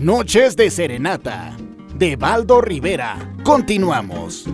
Noches de Serenata, de Baldo Rivera. Continuamos.